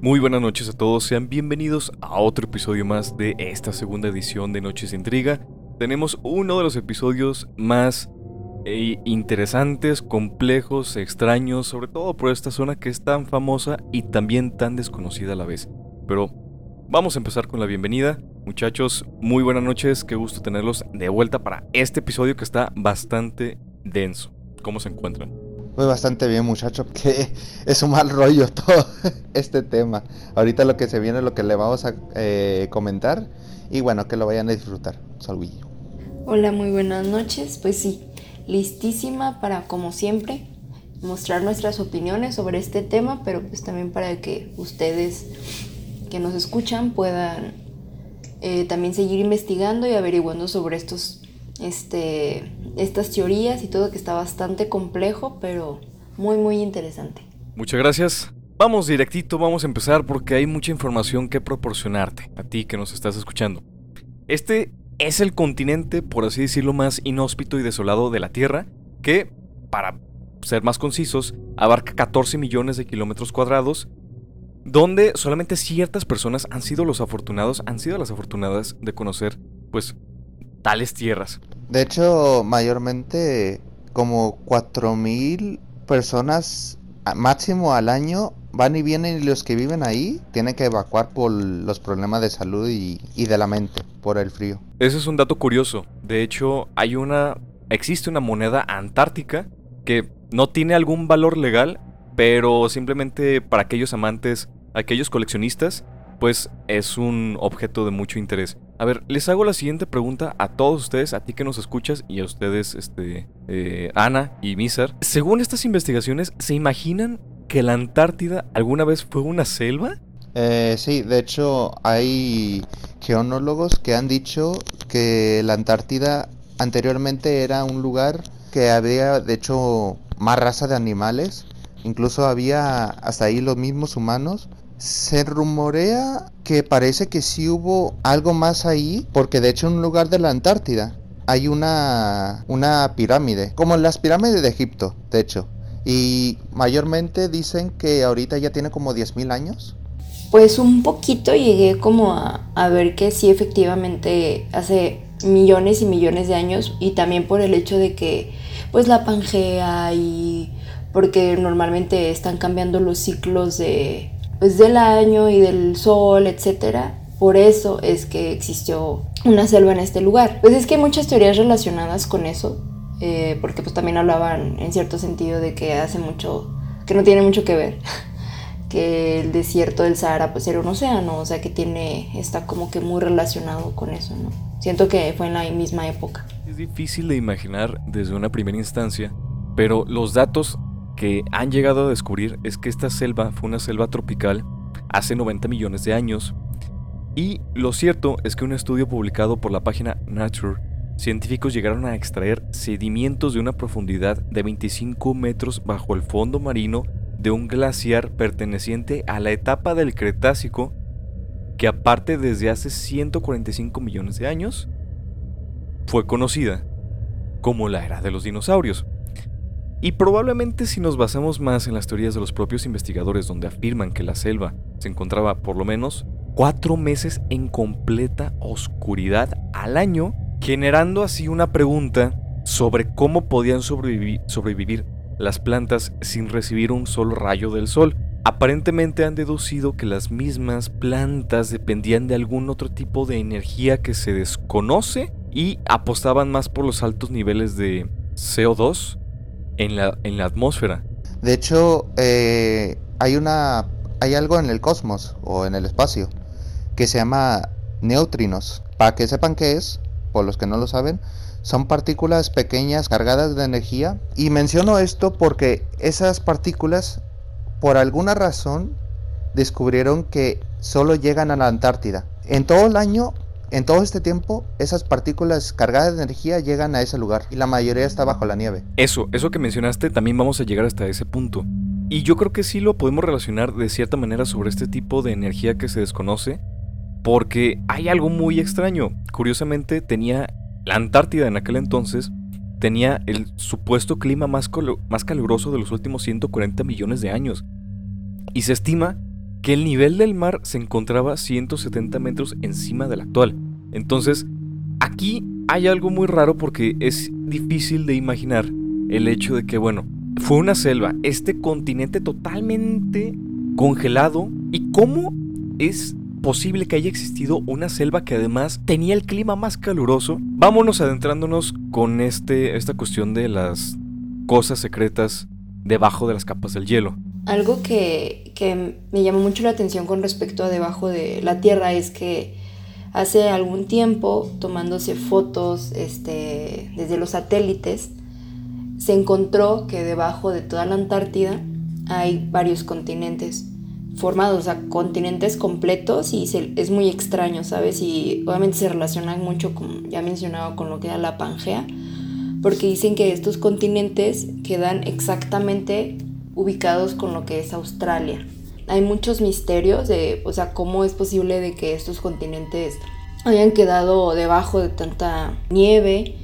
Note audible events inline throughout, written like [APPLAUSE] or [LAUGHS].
Muy buenas noches a todos, sean bienvenidos a otro episodio más de esta segunda edición de Noches de Intriga. Tenemos uno de los episodios más eh, interesantes, complejos, extraños, sobre todo por esta zona que es tan famosa y también tan desconocida a la vez. Pero vamos a empezar con la bienvenida. Muchachos, muy buenas noches, qué gusto tenerlos de vuelta para este episodio que está bastante denso. ¿Cómo se encuentran? Pues bastante bien, muchacho, [LAUGHS] que es un mal rollo todo [LAUGHS] este tema. Ahorita lo que se viene, lo que le vamos a eh, comentar. Y bueno, que lo vayan a disfrutar. Saludillo. Hola, muy buenas noches. Pues sí, listísima para, como siempre, mostrar nuestras opiniones sobre este tema, pero pues también para que ustedes que nos escuchan puedan eh, también seguir investigando y averiguando sobre estos este, estas teorías y todo que está bastante complejo, pero muy, muy interesante. Muchas gracias. Vamos directito, vamos a empezar porque hay mucha información que proporcionarte a ti que nos estás escuchando. Este es el continente, por así decirlo, más inhóspito y desolado de la Tierra, que, para ser más concisos, abarca 14 millones de kilómetros cuadrados, donde solamente ciertas personas han sido los afortunados, han sido las afortunadas de conocer, pues, tales tierras. De hecho, mayormente como 4.000 personas máximo al año van y vienen y los que viven ahí tienen que evacuar por los problemas de salud y, y de la mente, por el frío. Ese es un dato curioso. De hecho, hay una... existe una moneda antártica que no tiene algún valor legal, pero simplemente para aquellos amantes, aquellos coleccionistas, pues es un objeto de mucho interés. A ver, les hago la siguiente pregunta a todos ustedes, a ti que nos escuchas y a ustedes, este, eh, Ana y Misar. Según estas investigaciones, ¿se imaginan que la Antártida alguna vez fue una selva? Eh, sí, de hecho hay geonólogos que han dicho que la Antártida anteriormente era un lugar que había, de hecho, más raza de animales. Incluso había hasta ahí los mismos humanos se rumorea que parece que sí hubo algo más ahí, porque de hecho en un lugar de la Antártida hay una, una pirámide, como las pirámides de Egipto, de hecho. Y mayormente dicen que ahorita ya tiene como 10.000 años. Pues un poquito llegué como a, a ver que sí efectivamente hace millones y millones de años y también por el hecho de que pues la Pangea y porque normalmente están cambiando los ciclos de pues, del año y del sol, etcétera. Por eso es que existió una selva en este lugar. Pues es que hay muchas teorías relacionadas con eso, eh, porque pues también hablaban en cierto sentido de que hace mucho, que no tiene mucho que ver, [LAUGHS] que el desierto del Sahara pues era un océano, o sea que tiene, está como que muy relacionado con eso, ¿no? Siento que fue en la misma época. Es difícil de imaginar desde una primera instancia, pero los datos que han llegado a descubrir es que esta selva fue una selva tropical hace 90 millones de años. Y lo cierto es que un estudio publicado por la página Nature, científicos llegaron a extraer sedimentos de una profundidad de 25 metros bajo el fondo marino de un glaciar perteneciente a la etapa del Cretácico que aparte desde hace 145 millones de años fue conocida como la era de los dinosaurios. Y probablemente si nos basamos más en las teorías de los propios investigadores donde afirman que la selva se encontraba por lo menos cuatro meses en completa oscuridad al año, generando así una pregunta sobre cómo podían sobrevivir, las plantas sin recibir un solo rayo del sol. Aparentemente han deducido que las mismas plantas dependían de algún otro tipo de energía que se desconoce y apostaban más por los altos niveles de CO2 en la, en la atmósfera. De hecho, eh, hay, una, hay algo en el cosmos o en el espacio que se llama neutrinos. Para que sepan qué es, por los que no lo saben, son partículas pequeñas cargadas de energía. Y menciono esto porque esas partículas, por alguna razón, descubrieron que solo llegan a la Antártida. En todo el año en todo este tiempo, esas partículas cargadas de energía llegan a ese lugar y la mayoría está bajo la nieve. Eso, eso que mencionaste, también vamos a llegar hasta ese punto. Y yo creo que sí lo podemos relacionar de cierta manera sobre este tipo de energía que se desconoce, porque hay algo muy extraño. Curiosamente, tenía la Antártida en aquel entonces, tenía el supuesto clima más, más caluroso de los últimos 140 millones de años. Y se estima que el nivel del mar se encontraba 170 metros encima del actual. Entonces, aquí hay algo muy raro porque es difícil de imaginar el hecho de que, bueno, fue una selva, este continente totalmente congelado y cómo es posible que haya existido una selva que además tenía el clima más caluroso. Vámonos adentrándonos con este, esta cuestión de las cosas secretas debajo de las capas del hielo. Algo que, que me llamó mucho la atención con respecto a debajo de la Tierra es que hace algún tiempo, tomándose fotos este, desde los satélites, se encontró que debajo de toda la Antártida hay varios continentes formados, o sea, continentes completos y es muy extraño, ¿sabes? Y obviamente se relaciona mucho, con, ya mencionado, con lo que era la Pangea, porque dicen que estos continentes quedan exactamente ubicados con lo que es Australia. Hay muchos misterios de, o sea, cómo es posible de que estos continentes hayan quedado debajo de tanta nieve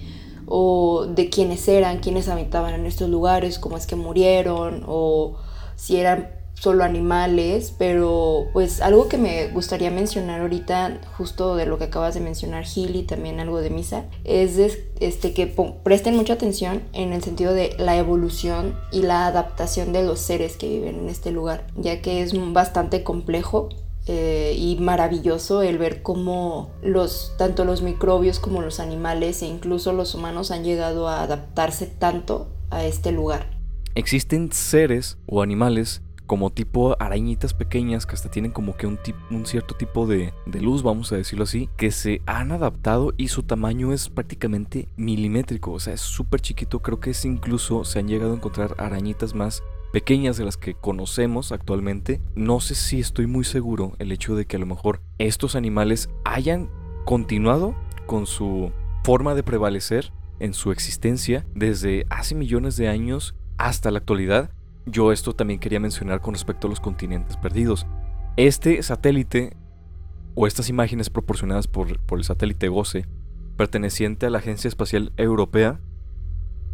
o de quiénes eran, quiénes habitaban en estos lugares, cómo es que murieron o si eran solo animales, pero pues algo que me gustaría mencionar ahorita, justo de lo que acabas de mencionar Gil y también algo de Misa, es este, que presten mucha atención en el sentido de la evolución y la adaptación de los seres que viven en este lugar, ya que es bastante complejo eh, y maravilloso el ver cómo los, tanto los microbios como los animales e incluso los humanos han llegado a adaptarse tanto a este lugar. Existen seres o animales como tipo arañitas pequeñas que hasta tienen como que un, un cierto tipo de, de, luz, vamos a decirlo así, que se han adaptado y su tamaño es prácticamente milimétrico, o sea, es súper chiquito, creo que es incluso se han llegado a encontrar arañitas más pequeñas de las que conocemos actualmente. No sé si estoy muy seguro el hecho de que a lo mejor estos animales hayan continuado con su forma de prevalecer en su existencia desde hace millones de años hasta la actualidad yo esto también quería mencionar con respecto a los continentes perdidos. Este satélite, o estas imágenes proporcionadas por, el satélite GOSE, perteneciente a la Agencia Espacial Europea,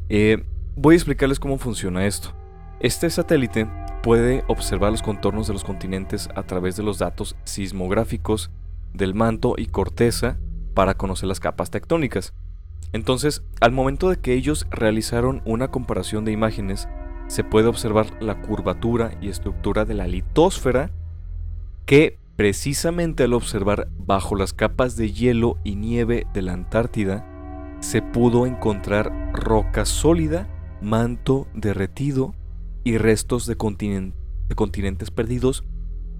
eh, voy a explicarles cómo funciona esto. Este satélite puede observar los contornos de los continentes a través de los datos sismográficos del manto y corteza para conocer las capas tectónicas. Entonces, al momento de que ellos realizaron una comparación de imágenes se puede observar la curvatura y estructura de la litósfera que precisamente al observar bajo las capas de hielo y nieve de la Antártida se pudo encontrar roca sólida, manto derretido y restos de, de continentes perdidos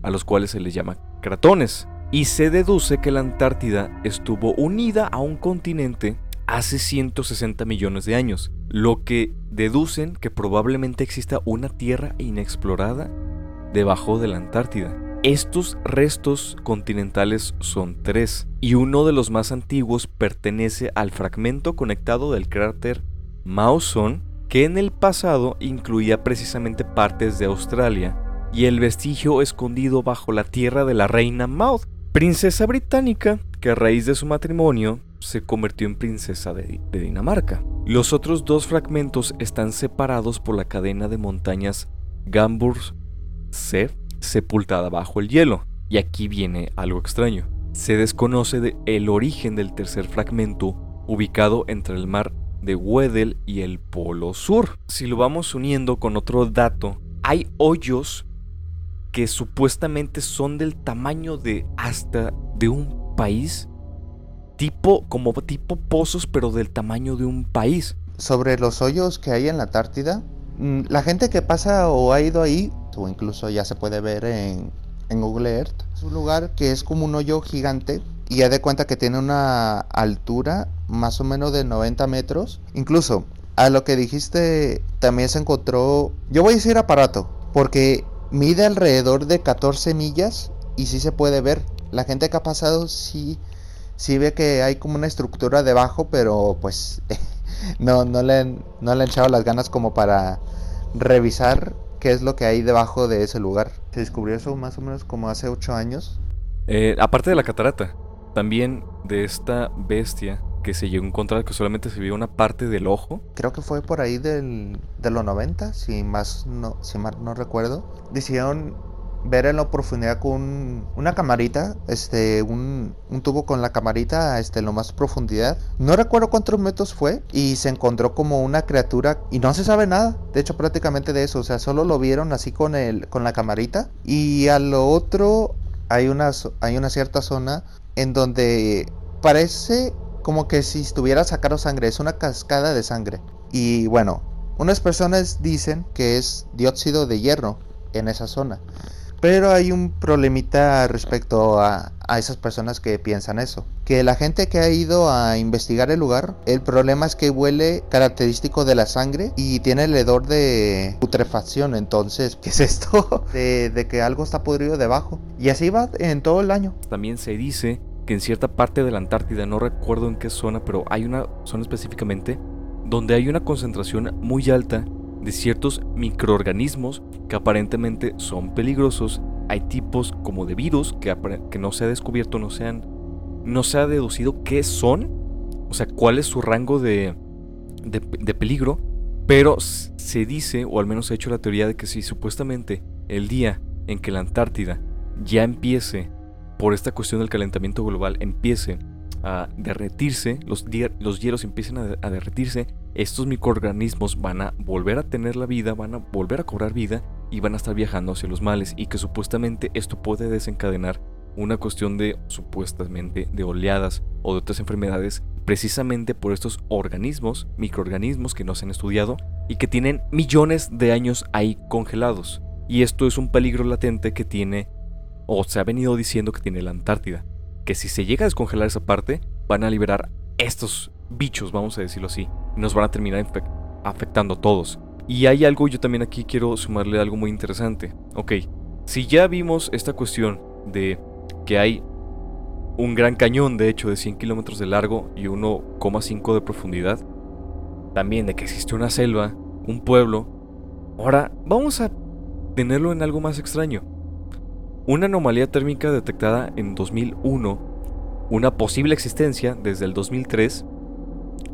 a los cuales se les llama cratones. Y se deduce que la Antártida estuvo unida a un continente hace 160 millones de años, lo que deducen que probablemente exista una tierra inexplorada debajo de la Antártida. Estos restos continentales son tres, y uno de los más antiguos pertenece al fragmento conectado del cráter Mawson, que en el pasado incluía precisamente partes de Australia, y el vestigio escondido bajo la tierra de la reina Maud, princesa británica que a raíz de su matrimonio se convirtió en princesa de, Dinamarca. Los otros dos fragmentos están separados por la cadena de montañas Gamburg-Se, sepultada bajo el hielo. Y aquí viene algo extraño. Se desconoce el origen del tercer fragmento ubicado entre el mar de Weddell y el Polo Sur. Si lo vamos uniendo con otro dato, hay hoyos que supuestamente son del tamaño de hasta de un país tipo, como tipo pozos, pero del tamaño de un país. Sobre los hoyos que hay en la Antártida, mm, la gente que pasa o ha ido ahí, o incluso ya se puede ver en, en Google Earth, es un lugar que es como un hoyo gigante y ya de cuenta que tiene una altura más o menos de 90 metros. Incluso a lo que dijiste también se encontró, yo voy a decir aparato, porque mide alrededor de 14 millas y sí se puede ver. La gente que ha pasado sí sí ve que hay como una estructura debajo, pero pues [LAUGHS] no, no, le, no le han echado las ganas como para revisar qué es lo que hay debajo de ese lugar. Se descubrió eso más o menos como hace ocho años. Eh, aparte de la catarata, también de esta bestia que se llegó a encontrar que solamente se vio una parte del ojo. Creo que fue por ahí del, de los 90, si más no, si mal no recuerdo. Decidieron ver en la profundidad con una camarita, este, un, tubo con la camarita, este, en lo más profundidad. No recuerdo cuántos metros fue y se encontró como una criatura y no se sabe nada, de hecho prácticamente de eso, o sea, solo lo vieron así con el, con la camarita y a lo otro hay una, hay una cierta zona en donde parece como que si estuviera sacando sangre, es una cascada de sangre. Y bueno, unas personas dicen que es dióxido de hierro en esa zona. Pero hay un problemita respecto a, a, esas personas que piensan eso. Que la gente que ha ido a investigar el lugar, el problema es que huele característico de la sangre y tiene el hedor de putrefacción. Entonces, ¿qué es esto? [LAUGHS] De, de que algo está podrido debajo. Y así va en todo el año. También se dice que en cierta parte de la Antártida, no recuerdo en qué zona, pero hay una zona específicamente donde hay una concentración muy alta de ciertos microorganismos que aparentemente son peligrosos. Hay tipos como de virus que, que no se ha descubierto, no se, no se ha deducido qué son, o sea, cuál es su rango de, de, de peligro, pero se dice, o al menos se ha hecho la teoría de que si supuestamente el día en que la Antártida ya empiece, por esta cuestión del calentamiento global, empiece a derretirse, los, los hielos empiezan a, a, derretirse, estos microorganismos van a volver a tener la vida, van a volver a cobrar vida y van a estar viajando hacia los males y que supuestamente esto puede desencadenar una cuestión de supuestamente de oleadas o de otras enfermedades precisamente por estos organismos, microorganismos que no se han estudiado y que tienen millones de años ahí congelados. Y esto es un peligro latente que tiene o se ha venido diciendo que tiene la Antártida que si se llega a descongelar esa parte, van a liberar estos bichos, vamos a decirlo así, y nos van a terminar afectando a todos. Y hay algo, yo también aquí quiero sumarle algo muy interesante. Ok, si ya vimos esta cuestión de que hay un gran cañón, de hecho, de 100 kilómetros de largo y 1,5 de profundidad, también de que existe una selva, un pueblo, ahora vamos a tenerlo en algo más extraño. Una anomalía térmica detectada en 2001, una posible existencia desde el 2003,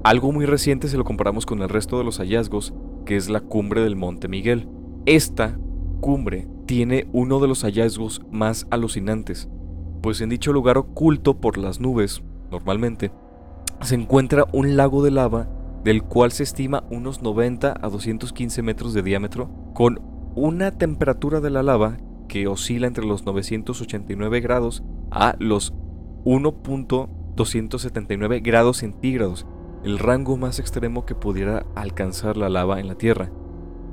algo muy reciente si lo comparamos con el resto de los hallazgos, que es la cumbre del Monte Miguel. Esta cumbre tiene uno de los hallazgos más alucinantes, pues en dicho lugar oculto por las nubes, normalmente, se encuentra un lago de lava del cual se estima unos 90 a 215 metros de diámetro, con una temperatura de la lava que oscila entre los 989 grados a los 1.279 grados centígrados, el rango más extremo que pudiera alcanzar la lava en la Tierra.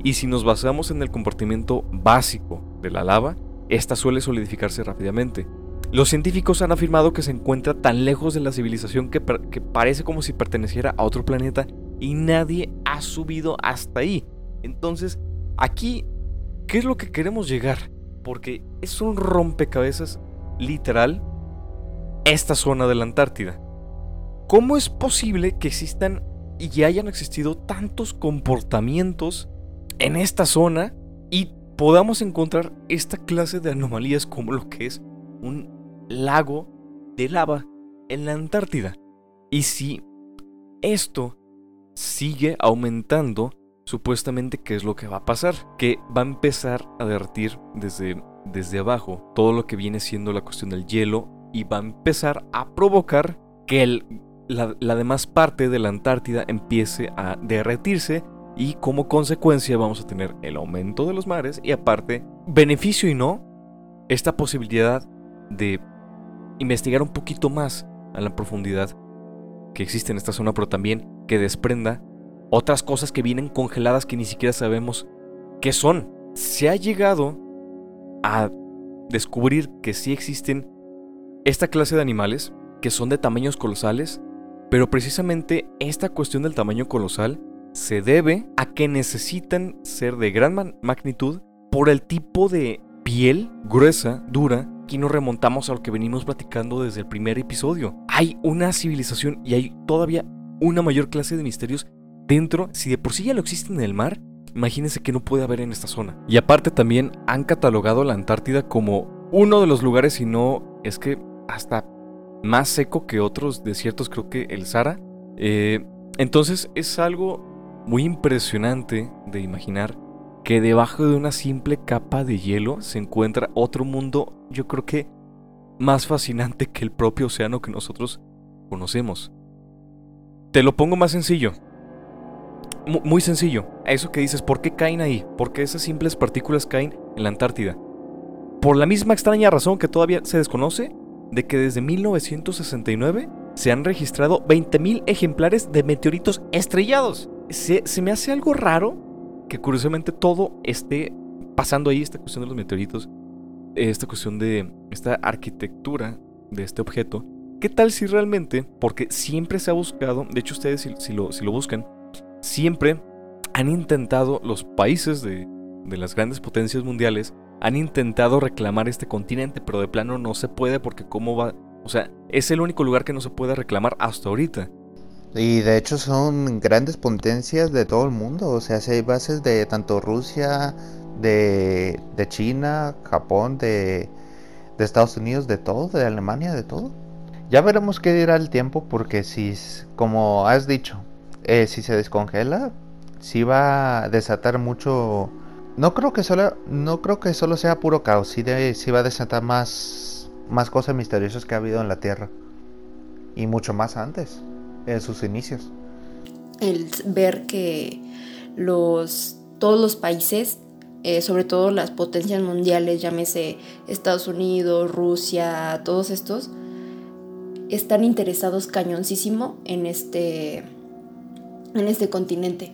Y si nos basamos en el comportamiento básico de la lava, esta suele solidificarse rápidamente. Los científicos han afirmado que se encuentra tan lejos de la civilización que, que parece como si perteneciera a otro planeta y nadie ha subido hasta ahí. Entonces, aquí, ¿qué es lo que queremos llegar? Porque es un rompecabezas literal esta zona de la Antártida. ¿Cómo es posible que existan y hayan existido tantos comportamientos en esta zona y podamos encontrar esta clase de anomalías como lo que es un lago de lava en la Antártida? Y si esto sigue aumentando supuestamente qué es lo que va a pasar, que va a empezar a derretir desde, desde abajo todo lo que viene siendo la cuestión del hielo y va a empezar a provocar que el, la, la demás parte de la Antártida empiece a derretirse y como consecuencia vamos a tener el aumento de los mares y aparte, beneficio y no, esta posibilidad de investigar un poquito más a la profundidad que existe en esta zona, pero también que desprenda otras cosas que vienen congeladas que ni siquiera sabemos qué son. Se ha llegado a descubrir que sí existen esta clase de animales que son de tamaños colosales, pero precisamente esta cuestión del tamaño colosal se debe a que necesitan ser de gran magnitud por el tipo de piel gruesa, dura, que nos remontamos a lo que venimos platicando desde el primer episodio. Hay una civilización y hay todavía una mayor clase de misterios dentro, si de por sí ya lo existe en el mar, imagínense que no puede haber en esta zona. Y aparte también han catalogado la Antártida como uno de los lugares, si no es que hasta más seco que otros desiertos, creo que el Sahara. Eh, entonces es algo muy impresionante de imaginar que debajo de una simple capa de hielo se encuentra otro mundo, yo creo que más fascinante que el propio océano que nosotros conocemos. Te lo pongo más sencillo. Muy sencillo. A eso que dices, ¿por qué caen ahí? ¿Por qué esas simples partículas caen en la Antártida? Por la misma extraña razón que todavía se desconoce de que desde 1969 se han registrado 20.000 ejemplares de meteoritos estrellados. Se, se me hace algo raro que curiosamente todo esté pasando ahí, esta cuestión de los meteoritos, esta cuestión de esta arquitectura de este objeto. ¿Qué tal si realmente, porque siempre se ha buscado, de hecho ustedes si, lo, si lo buscan, siempre han intentado los países de, de las grandes potencias mundiales, han intentado reclamar este continente, pero de plano no se puede porque cómo va, o sea, es el único lugar que no se puede reclamar hasta ahorita. Y de hecho son grandes potencias de todo el mundo. O sea, hay bases de tanto Rusia, de, China, Japón, de, Estados Unidos, de todo, de Alemania, de todo. Ya veremos qué dirá el tiempo porque si, como has dicho, eh, si se descongela, si va a desatar mucho... No creo que solo, no creo que solo sea puro caos, sí, va a desatar más, más cosas misteriosas que ha habido en la Tierra. Y mucho más antes en sus inicios. El ver que los, todos los países, eh, sobre todo las potencias mundiales, llámese Estados Unidos, Rusia, todos estos, están interesados cañoncísimo en este, en este continente.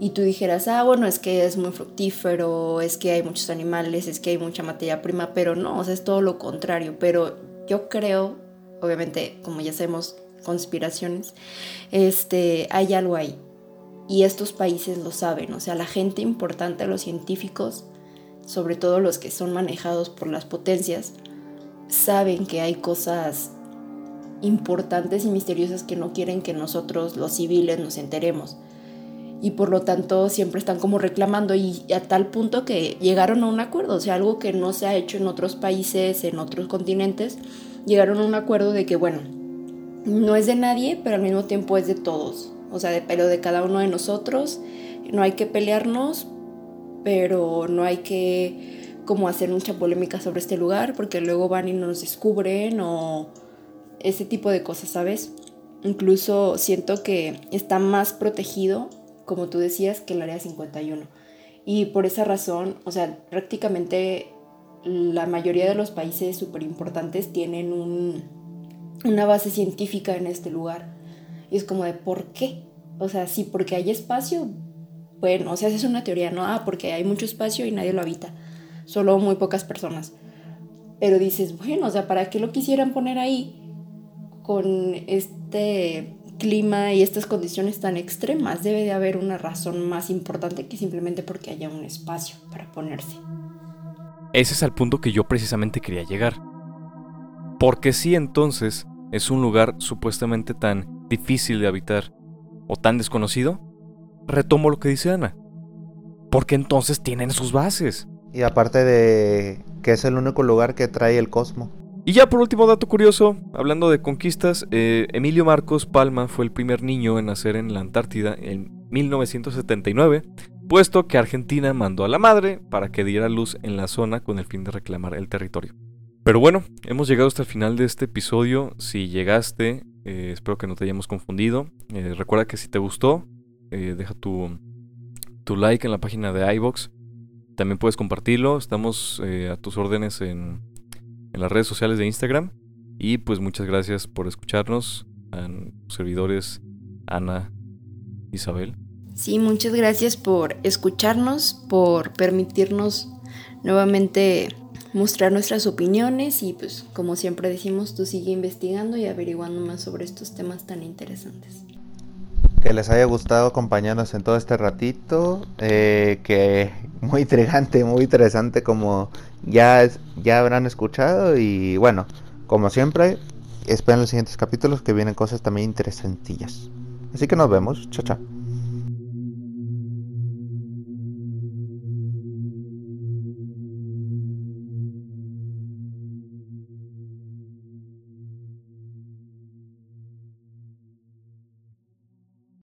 Y tú dijeras, ah, bueno, es que es muy fructífero, es que hay muchos animales, es que hay mucha materia prima, pero no, o sea, es todo lo contrario. Pero yo creo, obviamente, como ya sabemos, conspiraciones, este, hay algo ahí. Y estos países lo saben, o sea, la gente importante, los científicos, sobre todo los que son manejados por las potencias, saben que hay cosas importantes y misteriosas que no quieren que nosotros, los civiles, nos enteremos. Y por lo tanto siempre están como reclamando y a tal punto que llegaron a un acuerdo, o sea, algo que no se ha hecho en otros países, en otros continentes, llegaron a un acuerdo de que, bueno, no es de nadie, pero al mismo tiempo es de todos. O sea, de pelo de cada uno de nosotros. No hay que pelearnos, pero no hay que como hacer mucha polémica sobre este lugar, porque luego van y nos descubren o ese tipo de cosas, ¿sabes? Incluso siento que está más protegido, como tú decías, que el área 51. Y por esa razón, o sea, prácticamente la mayoría de los países súper importantes tienen un, una base científica en este lugar. Y es como de, ¿por qué? O sea, sí, porque hay espacio. Bueno, o sea, es una teoría, ¿no? Ah, porque hay mucho espacio y nadie lo habita. Solo muy pocas personas. Pero dices, bueno, o sea, ¿para qué lo quisieran poner ahí con este clima y estas condiciones tan extremas? Debe de haber una razón más importante que simplemente porque haya un espacio para ponerse. Ese es el punto que yo precisamente quería llegar. Porque si entonces es un lugar supuestamente tan difícil de habitar o tan desconocido, retomo lo que dice Ana. Porque entonces tienen sus bases. Y aparte de que es el único lugar que trae el cosmo. Y ya por último dato curioso, hablando de conquistas, eh, Emilio Marcos Palma fue el primer niño en nacer en la Antártida en 1979, puesto que Argentina mandó a la madre para que diera luz en la zona con el fin de reclamar el territorio. Pero bueno, hemos llegado hasta el final de este episodio. Si llegaste, eh, espero que no te hayamos confundido. Eh, recuerda que si te gustó, deja tu, tu, like en la página de iBox. También puedes compartirlo. Estamos a tus órdenes en, en, las redes sociales de Instagram. Y pues muchas gracias por escucharnos. A servidores Ana, Isabel. Sí, muchas gracias por escucharnos, por permitirnos nuevamente mostrar nuestras opiniones y pues como siempre decimos, tú sigue investigando y averiguando más sobre estos temas tan interesantes. Que les haya gustado acompañarnos en todo este ratito, eh, que muy intrigante, muy interesante como ya, ya habrán escuchado y bueno, como siempre, esperen los siguientes capítulos que vienen cosas también interesantillas. Así que nos vemos, chao chao.